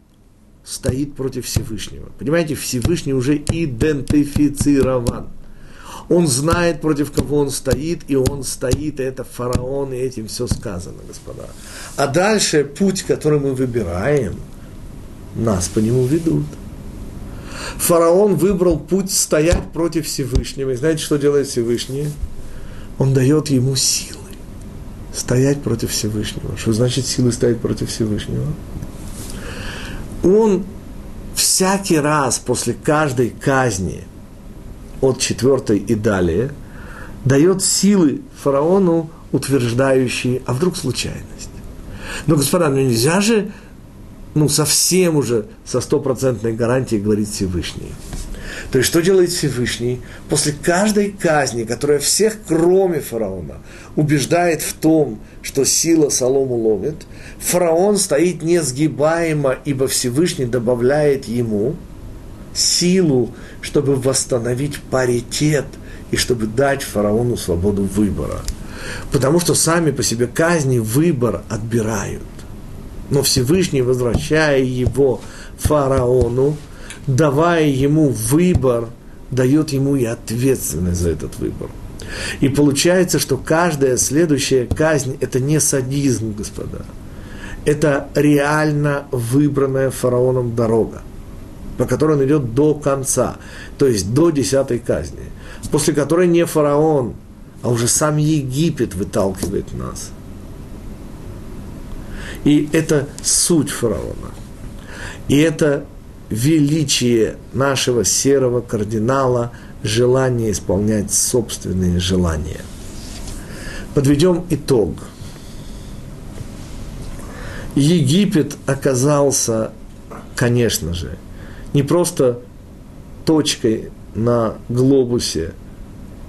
A: стоит против Всевышнего. Понимаете, Всевышний уже идентифицирован – он знает, против кого он стоит, и он стоит, и это фараон, и этим все сказано, господа. А дальше путь, который мы выбираем, нас по нему ведут. Фараон выбрал путь стоять против Всевышнего. И знаете, что делает Всевышний? Он дает ему силы стоять против Всевышнего. Что значит силы стоять против Всевышнего? Он всякий раз после каждой казни – от четвертой и далее, дает силы фараону, утверждающие, а вдруг случайность. Но, господа, ну нельзя же, ну, совсем уже со стопроцентной гарантией говорить Всевышний. То есть, что делает Всевышний? После каждой казни, которая всех, кроме фараона, убеждает в том, что сила солому ловит, фараон стоит несгибаемо, ибо Всевышний добавляет ему силу, чтобы восстановить паритет и чтобы дать фараону свободу выбора. Потому что сами по себе казни выбор отбирают. Но Всевышний, возвращая его фараону, давая ему выбор, дает ему и ответственность за этот выбор. И получается, что каждая следующая казнь – это не садизм, господа. Это реально выбранная фараоном дорога, по которой он идет до конца, то есть до десятой казни, после которой не фараон, а уже сам Египет выталкивает нас. И это суть фараона. И это величие нашего серого кардинала, желание исполнять собственные желания. Подведем итог. Египет оказался, конечно же, не просто точкой на глобусе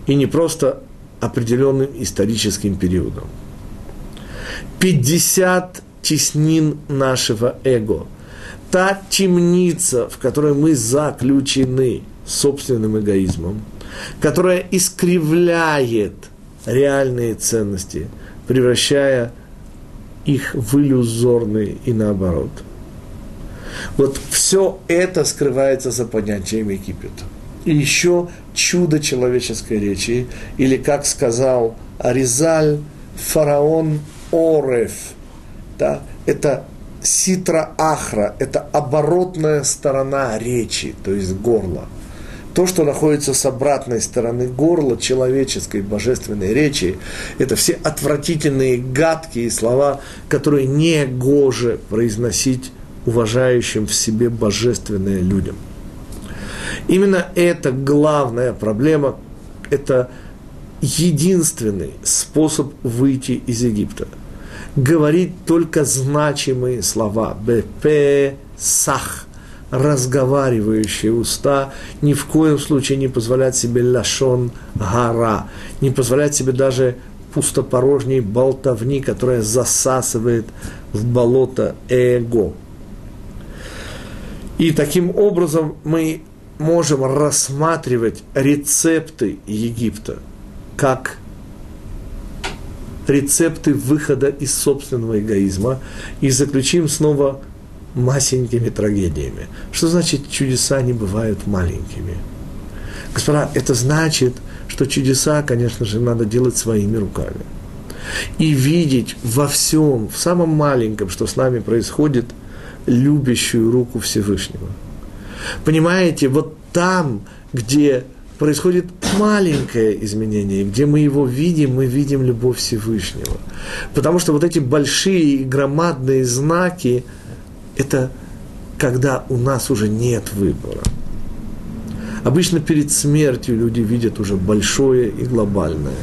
A: и не просто определенным историческим периодом. 50 теснин нашего эго – та темница, в которой мы заключены собственным эгоизмом, которая искривляет реальные ценности, превращая их в иллюзорные и наоборот. Вот все это скрывается за понятием Египета. И еще чудо человеческой речи, или, как сказал Аризаль, фараон Ореф, да, это ситра ахра – это оборотная сторона речи, то есть горла. То, что находится с обратной стороны горла человеческой божественной речи, это все отвратительные, гадкие слова, которые не гоже произносить уважающим в себе божественное людям. Именно это главная проблема, это единственный способ выйти из Египта – говорить только значимые слова. БП сах разговаривающие уста, ни в коем случае не позволять себе лашон гора, не позволять себе даже пустопорожней болтовни, которая засасывает в болото эго. И таким образом мы можем рассматривать рецепты Египта как рецепты выхода из собственного эгоизма и заключим снова масенькими трагедиями. Что значит чудеса не бывают маленькими? Господа, это значит, что чудеса, конечно же, надо делать своими руками. И видеть во всем, в самом маленьком, что с нами происходит, любящую руку Всевышнего. Понимаете, вот там, где происходит маленькое изменение, где мы его видим, мы видим любовь Всевышнего. Потому что вот эти большие и громадные знаки – это когда у нас уже нет выбора. Обычно перед смертью люди видят уже большое и глобальное.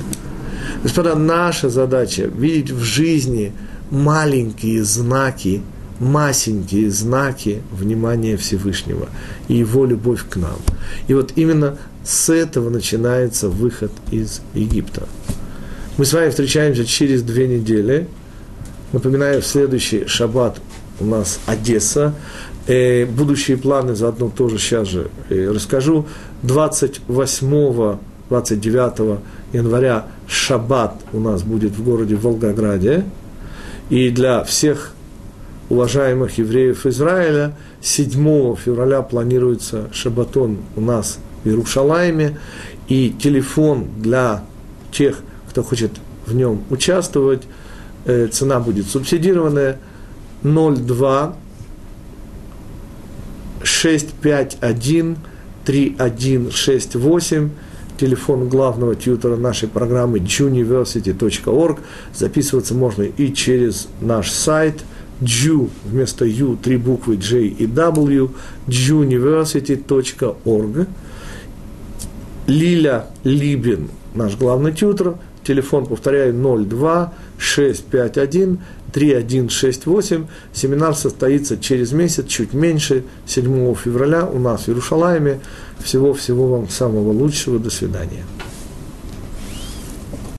A: Господа, наша задача – видеть в жизни маленькие знаки, масенькие знаки внимания Всевышнего и его любовь к нам. И вот именно с этого начинается выход из Египта. Мы с вами встречаемся через две недели. Напоминаю, в следующий шаббат у нас Одесса. Э, будущие планы заодно тоже сейчас же э, расскажу. 28 29 января шаббат у нас будет в городе Волгограде. И для всех уважаемых евреев Израиля. 7 февраля планируется шаббатон у нас в Иерушалайме, и телефон для тех, кто хочет в нем участвовать, э, цена будет субсидированная, 02 651 3168, телефон главного тьютера нашей программы juniversity.org. Записываться можно и через наш сайт Ju вместо U три буквы J и W, juniversity.org. Лиля Либин, наш главный тьютер, Телефон, повторяю, 02 651 3168. Семинар состоится через месяц, чуть меньше, 7 февраля у нас в Иерушалайме. Всего-всего вам самого лучшего. До свидания.